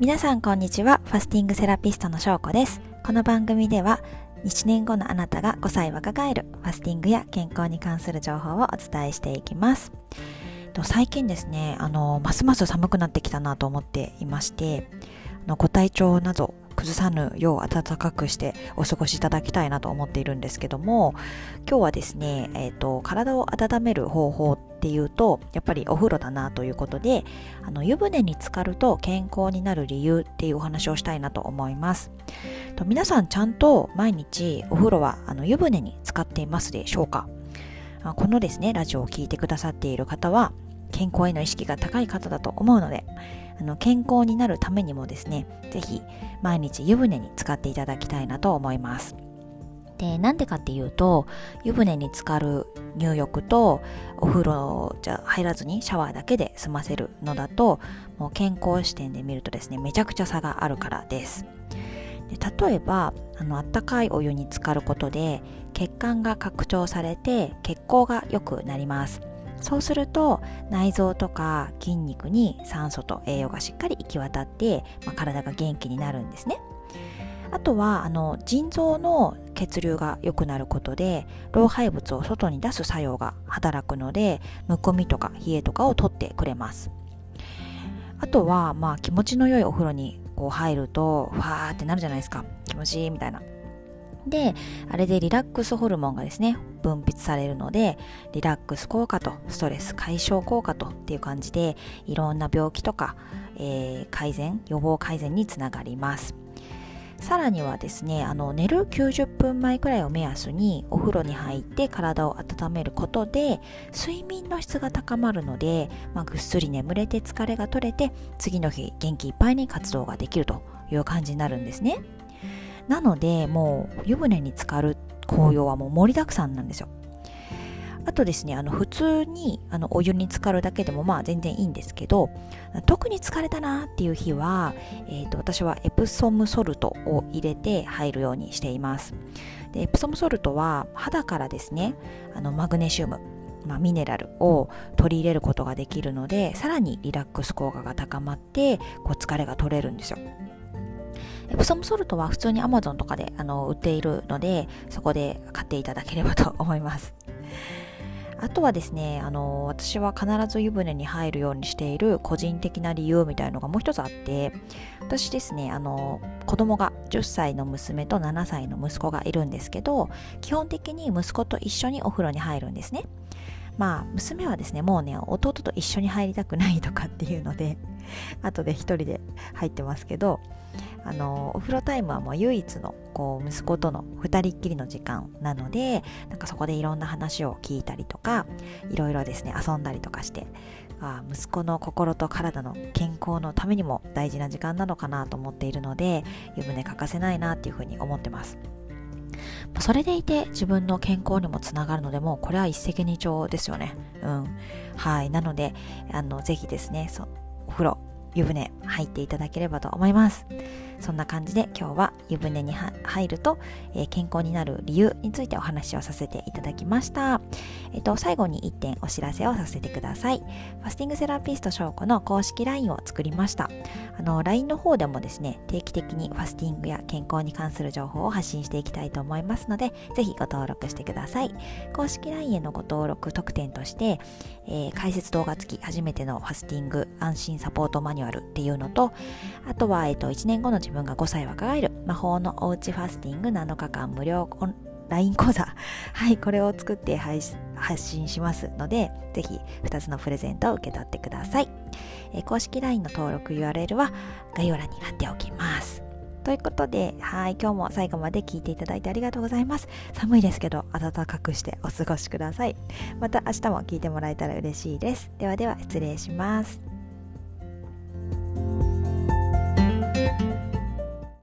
皆さんこんにちは。ファスティングセラピストのしょうこです。この番組では1年後のあなたが5歳若返るファスティングや健康に関する情報をお伝えしていきます。最近ですねあのますます寒くなってきたなと思っていましてあのご体調など崩さぬよう暖かくしてお過ごしいただきたいなと思っているんですけども今日はですね、えーと、体を温める方法っていうとやっぱりお風呂だなということであの湯船に浸かると健康になる理由っていうお話をしたいなと思います。と皆さんちゃんと毎日お風呂はあの湯船に浸かっていますでしょうか？このですねラジオを聴いてくださっている方は健康への意識が高い方だと思うのであの健康になるためにもですね是非毎日湯船に使っていただきたいなと思います。でなんでかっていうと湯船に浸かる入浴とお風呂じゃ入らずにシャワーだけで済ませるのだともう健康視点で見るとですねめちゃくちゃ差があるからです。で例えばあの温かいお湯に浸かることで血管が拡張されて血行が良くなります。そうすると内臓とか筋肉に酸素と栄養がしっかり行き渡って、まあ、体が元気になるんですね。あとはあの腎臓の血流が良くなることで老廃物を外に出す作用が働くのでむくみとか冷えとかを取ってくれます。あとは、まあ、気持ちの良いお風呂にこう入るとファーってなるじゃないですか気持ちいいみたいなで、あれでリラックスホルモンがですね、分泌されるので、リラックス効果とストレス解消効果とっていう感じで、いろんな病気とか、えー、改善、予防改善につながります。さらにはですね、あの寝る90分前くらいを目安にお風呂に入って体を温めることで睡眠の質が高まるので、まあ、ぐっすり眠れて疲れが取れて次の日元気いっぱいに活動ができるという感じになるんですね。なのでもう湯船に浸かる紅葉はもう盛りだくさんなんですよ。あとですねあの普通にあのお湯に浸かるだけでもまあ全然いいんですけど特に疲れたなっていう日は、えーと、私はエプソムソルトを入れて入るようにしています。でエプソムソルトは肌からですねあのマグネシウムまあ、ミネラルを取り入れることができるのでさらにリラックス効果が高まってこう疲れが取れるんですよ。プソムソルトは普通に Amazon とかであの売っているので、そこで買っていただければと思います。あとはですね、あの、私は必ず湯船に入るようにしている個人的な理由みたいなのがもう一つあって、私ですね、あの、子供が10歳の娘と7歳の息子がいるんですけど、基本的に息子と一緒にお風呂に入るんですね。まあ、娘はですね、もうね、弟と一緒に入りたくないとかっていうので、後で一人で入ってますけど、あのお風呂タイムはもう唯一のこう息子との2人っきりの時間なのでなんかそこでいろんな話を聞いたりとかいろいろですね遊んだりとかしてあ息子の心と体の健康のためにも大事な時間なのかなと思っているので湯船欠かせないなっていうふうに思ってます。それでいて自分の健康にもつながるのでもうこれは一石二鳥ですよね。うん。はい。なのであのぜひですねお風呂湯船入っていただければと思います。そんな感じで今日は湯船に入ると、えー、健康になる理由についてお話をさせていただきました。えっ、と、最後に1点お知らせをさせてください。ファスティングセラピスト翔子の公式 LINE を作りました。あの、LINE の方でもですね、定期的にファスティングや健康に関する情報を発信していきたいと思いますので、ぜひご登録してください。公式 LINE へのご登録特典として、えー、解説動画付き初めてのファスティング安心サポートマニュアルっていうのと、あとは、えっ、と、1年後の自自分が5歳若返る魔法のおうちファスティング7日間無料 LINE 講座。はい、これを作って発信しますので、ぜひ2つのプレゼントを受け取ってください。え、公式 LINE の登録 URL は概要欄に貼っておきます。ということで、はい、今日も最後まで聞いていただいてありがとうございます。寒いですけど、暖かくしてお過ごしください。また明日も聞いてもらえたら嬉しいです。ではでは、失礼します。